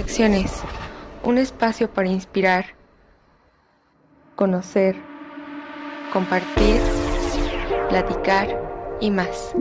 Reflexiones, un espacio para inspirar, conocer, compartir, platicar y más.